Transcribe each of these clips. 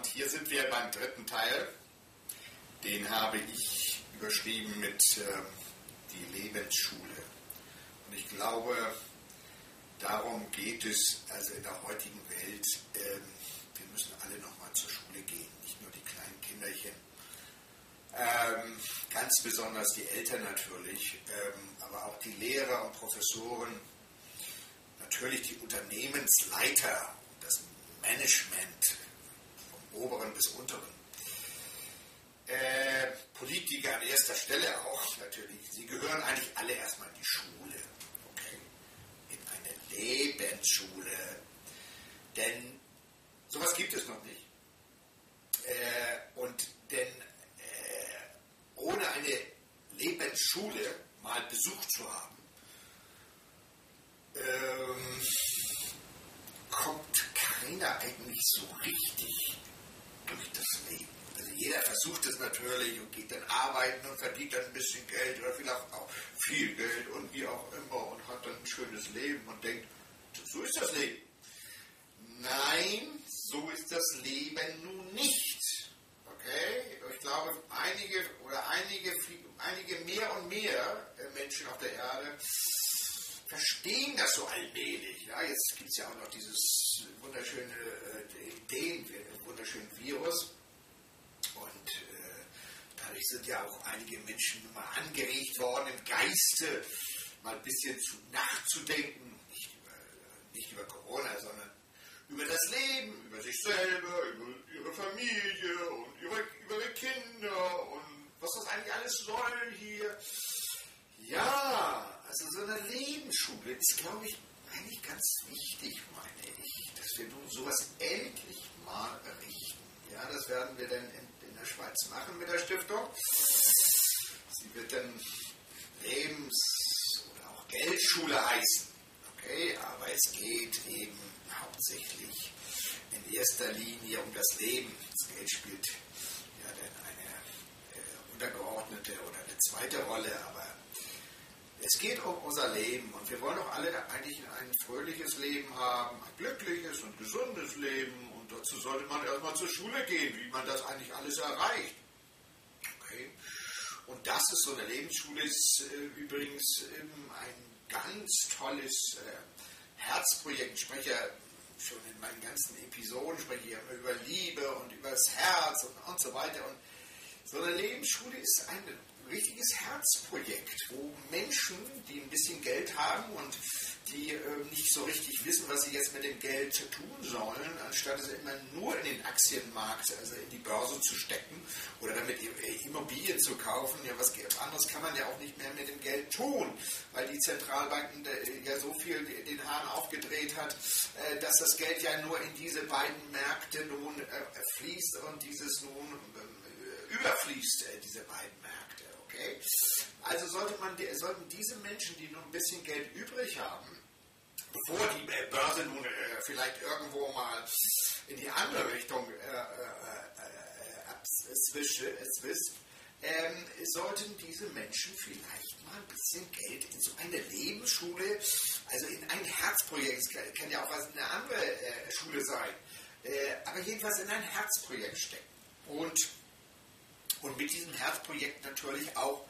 und hier sind wir beim dritten Teil. Den habe ich überschrieben mit äh, die Lebensschule. Und ich glaube, darum geht es also in der heutigen Welt. Ähm, wir müssen alle nochmal zur Schule gehen, nicht nur die kleinen Kinderchen. Ähm, ganz besonders die Eltern natürlich, ähm, aber auch die Lehrer und Professoren, natürlich die Unternehmensleiter, das Management oberen bis unteren. Äh, Politiker an erster Stelle auch natürlich. Sie gehören eigentlich alle erstmal in die Schule. Okay? In eine Lebensschule. Denn sowas gibt es noch nicht. Äh, und denn äh, ohne eine Lebensschule mal besucht zu haben, ähm, kommt keiner eigentlich so richtig durch das Leben. Also jeder versucht es natürlich und geht dann arbeiten und verdient dann ein bisschen Geld oder vielleicht auch viel Geld und wie auch immer und hat dann ein schönes Leben und denkt, so ist das Leben. Nein, so ist das Leben nun nicht. Okay? Ich glaube, einige oder einige, einige mehr und mehr Menschen auf der Erde verstehen das so allmählich. Ja, jetzt gibt es ja auch noch dieses wunderschöne äh, den wunderschönen Virus. Und äh, dadurch sind ja auch einige Menschen mal angeregt worden, im Geiste mal ein bisschen zu, nachzudenken. Nicht über, nicht über Corona, sondern über das Leben, über sich selber, über ihre Familie und über, über ihre Kinder und was das eigentlich alles soll hier. Ja, also so eine Lebensschule ist, glaube ich, eigentlich ganz wichtig, meine ich, dass wir nun sowas endlich mal errichten. Ja, das werden wir dann in, in der Schweiz machen mit der Stiftung. Sie wird dann Lebens- oder auch Geldschule heißen. Okay, aber es geht eben hauptsächlich in erster Linie um das Leben. Das Geld spielt ja dann eine äh, untergeordnete oder eine zweite Rolle, aber es geht um unser Leben und wir wollen doch alle eigentlich ein fröhliches Leben haben, ein glückliches und gesundes Leben und dazu sollte man erstmal zur Schule gehen, wie man das eigentlich alles erreicht. Okay. Und das ist so eine Lebensschule, ist äh, übrigens ähm, ein ganz tolles äh, Herzprojekt. Ich spreche ja schon in meinen ganzen Episoden, spreche ich immer über Liebe und über das Herz und, und so weiter. Und so eine Lebensschule ist eine richtiges Herzprojekt, wo Menschen, die ein bisschen Geld haben und die äh, nicht so richtig wissen, was sie jetzt mit dem Geld tun sollen, anstatt es immer nur in den Aktienmarkt, also in die Börse zu stecken oder damit Immobilien zu kaufen. Ja, was anderes kann man ja auch nicht mehr mit dem Geld tun, weil die Zentralbanken äh, ja so viel den Hahn aufgedreht hat, äh, dass das Geld ja nur in diese beiden Märkte nun äh, fließt und dieses nun ähm, überfließt, diese beiden Märkte. Okay? Also sollte man, sollten diese Menschen, die noch ein bisschen Geld übrig haben, bevor die Börse nun äh, vielleicht irgendwo mal in die andere Richtung äh, äh, äh, ähm, sollten diese Menschen vielleicht mal ein bisschen Geld in so eine Lebensschule, also in ein Herzprojekt, es kann ja auch eine andere äh, Schule sein, äh, aber jedenfalls in ein Herzprojekt stecken. Und und mit diesem Herzprojekt natürlich auch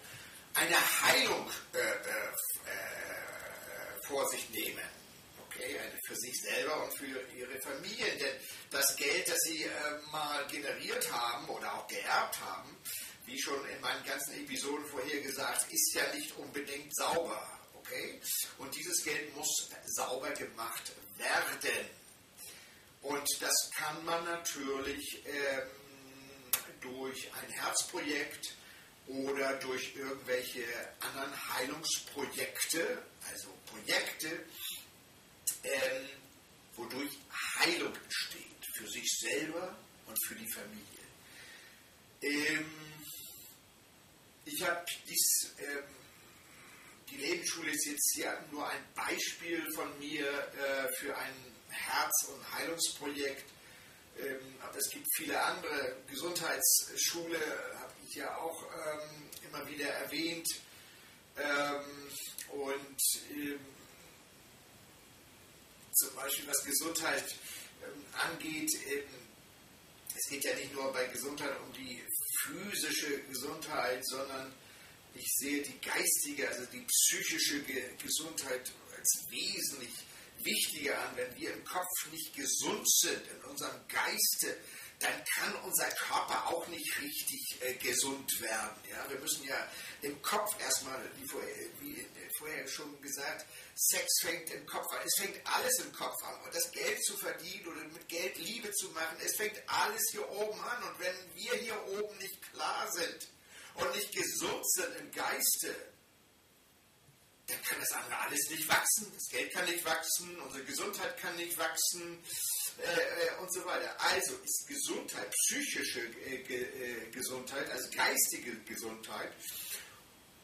eine Heilung äh, äh, äh, vor sich nehmen. Okay, also für sich selber und für ihre Familien. Denn das Geld, das sie äh, mal generiert haben oder auch geerbt haben, wie schon in meinen ganzen Episoden vorher gesagt, ist ja nicht unbedingt sauber. Okay? Und dieses Geld muss sauber gemacht werden. Und das kann man natürlich ähm, durch ein Herzprojekt oder durch irgendwelche anderen Heilungsprojekte, also Projekte, ähm, wodurch Heilung entsteht für sich selber und für die Familie. Ähm, ich habe ähm, die Lebensschule ist jetzt hier nur ein Beispiel von mir äh, für ein Herz- und Heilungsprojekt aber es gibt viele andere. Gesundheitsschule habe ich ja auch ähm, immer wieder erwähnt. Ähm, und ähm, zum Beispiel was Gesundheit ähm, angeht, ähm, es geht ja nicht nur bei Gesundheit um die physische Gesundheit, sondern ich sehe die geistige, also die psychische Gesundheit als wesentlich wichtiger an. Wenn wir im Kopf nicht gesund sind, in unserem Geiste, dann kann unser Körper auch nicht richtig äh, gesund werden. Ja? Wir müssen ja im Kopf erstmal, wie vorher, wie vorher schon gesagt, Sex fängt im Kopf an. Es fängt alles im Kopf an. Und das Geld zu verdienen oder mit Geld Liebe zu machen, es fängt alles hier oben an. Und wenn wir hier oben nicht klar sind und nicht gesund sind im Geiste, dann kann das andere alles nicht wachsen. Das Geld kann nicht wachsen, unsere Gesundheit kann nicht wachsen äh, äh und so weiter. Also ist Gesundheit, psychische äh, äh, Gesundheit, also geistige Gesundheit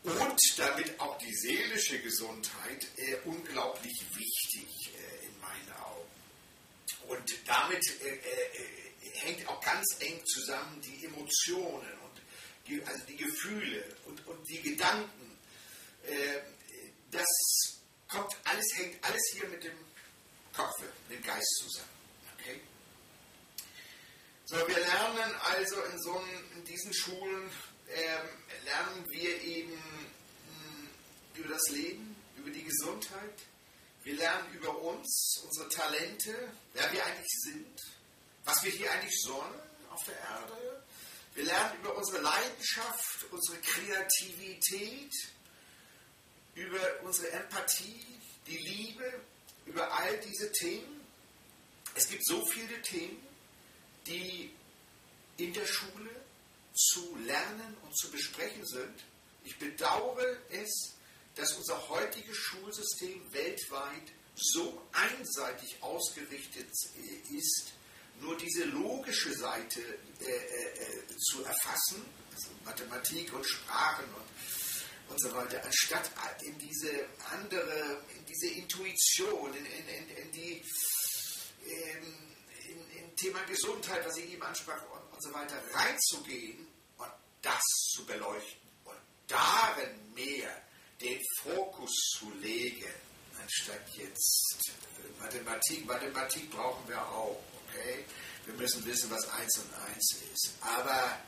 und damit auch die seelische Gesundheit äh, unglaublich wichtig äh, in meinen Augen. Und damit hängt auch ganz eng zusammen die Emotionen und die, also die Gefühle und, und die Gedanken alles, hängt alles hier mit dem Kopf, mit dem Geist zusammen. Okay? So, wir lernen also in, so in diesen Schulen, ähm, lernen wir eben mh, hm, über das Leben, über die Gesundheit. Wir lernen über uns, unsere Talente, wer wir eigentlich sind, was wir hier eigentlich sollen auf der Erde. Wir lernen über unsere Leidenschaft, unsere Kreativität, über unsere Empathie, die Liebe, über all diese Themen. Es gibt so viele Themen, die in der Schule zu lernen und zu besprechen sind. Ich bedauere es, dass unser heutiges Schulsystem weltweit so einseitig ausgerichtet ist, nur diese logische Seite äh, äh, zu erfassen, also Mathematik und Sprachen und und so weiter, anstatt in diese andere, diese Intuition, in, in, in die ähm, in, Thema Gesundheit, was ich eben ansprach und, und so weiter, reinzugehen und das zu beleuchten und darin mehr den Fokus zu legen, anstatt jetzt Mathematik. Mathematik brauchen wir auch, okay? Wir müssen wissen, was eins und eins ist. Aber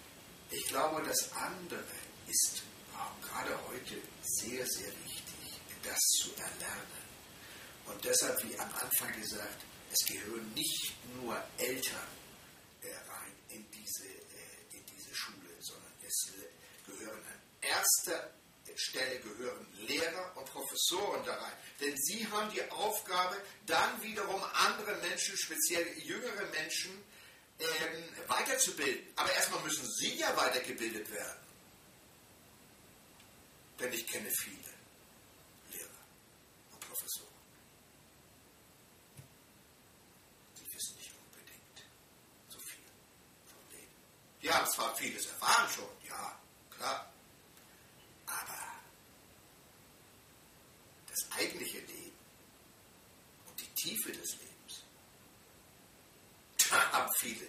ich glaube, das andere ist gerade heute sehr, sehr wichtig, das zu erlernen. Und deshalb, wie am Anfang gesagt, es gehören nicht nur Eltern äh, rein in diese, äh, in diese Schule, sondern es gehören an erster Stelle gehören Lehrer und Professoren da rein. Denn sie haben die Aufgabe, dann wiederum andere Menschen, speziell jüngere Menschen, ähm, weiterzubilden. Aber erstmal müssen sie ja weitergebildet werden. Denn ich kenne viele Lehrer und Professoren. Die wissen nicht unbedingt so viel vom Leben. Die haben zwar vieles erfahren schon, ja, klar. Aber das eigentliche Leben und die Tiefe des Lebens, da haben viele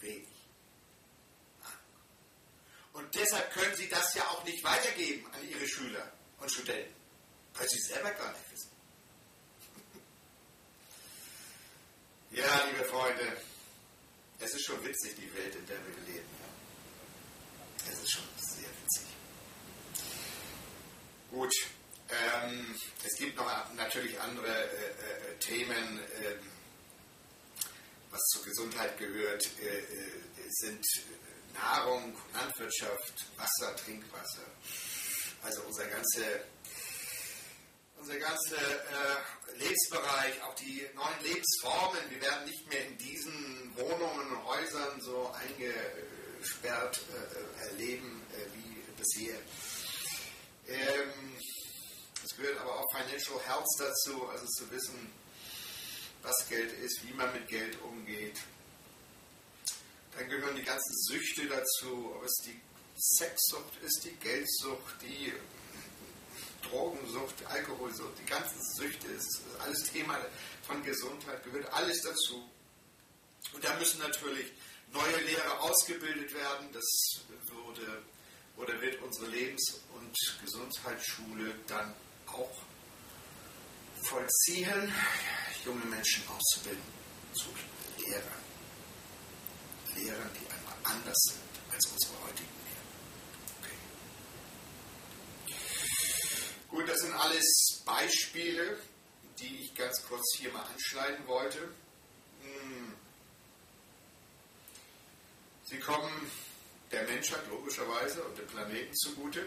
wenig. Und deshalb können Sie das ja auch nicht weitergeben an Ihre Schüler und Studenten, weil Sie selber gar nicht wissen. ja, liebe Freunde, es ist schon witzig, die Welt, in der wir leben. Es ist schon sehr witzig. Gut, ähm, es gibt noch natürlich andere äh, äh, Themen, äh, was zur Gesundheit gehört, äh, äh, sind Nahrung, Landwirtschaft, Wasser, Trinkwasser. Also unser ganze, unser ganzer äh, Lebensbereich, auch die neuen Lebensformen. Wir werden nicht mehr in diesen Wohnungen und Häusern so eingesperrt äh, erleben äh, wie bisher. Ähm, es gehört aber auch Financial Health dazu, also zu wissen, was Geld ist, wie man mit Geld umgeht. Dann gehören die ganzen Süchte dazu, ob es die Sexsucht ist, die Geldsucht, die Drogensucht, Alkoholsucht, die ganzen Süchte, ist alles Thema von Gesundheit, gehört alles dazu. Und da müssen natürlich neue Lehrer ausgebildet werden. Das würde oder wird unsere Lebens- und Gesundheitsschule dann auch vollziehen, junge Menschen auszubilden zu Lehrern. Lehrern, die einmal anders sind als unsere heutigen Lehrer. Okay. Gut, das sind alles Beispiele, die ich ganz kurz hier mal anschneiden wollte. Hm. Sie kommen der Menschheit logischerweise und dem Planeten zugute.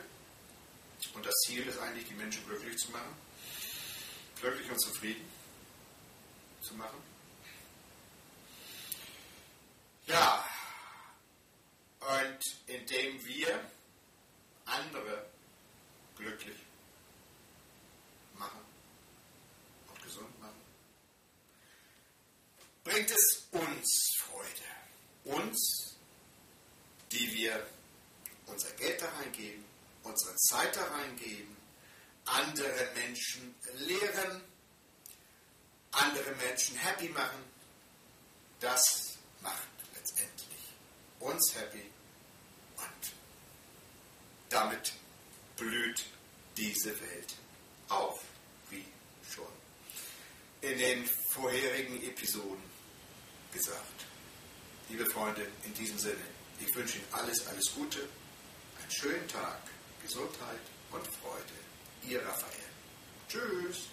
Und das Ziel ist eigentlich, die Menschen glücklich zu machen, glücklich und zufrieden zu machen. Ja, und indem wir andere glücklich machen und gesund machen, bringt es uns Freude. Uns, die wir unser Geld da reingeben, unsere Zeit da reingeben, andere Menschen lehren, andere Menschen happy machen, das macht letztendlich uns happy und damit blüht diese Welt auf, wie schon in den vorherigen Episoden gesagt. Liebe Freunde, in diesem Sinne, ich wünsche Ihnen alles, alles Gute, einen schönen Tag, Gesundheit und Freude. Ihr Raphael. Tschüss.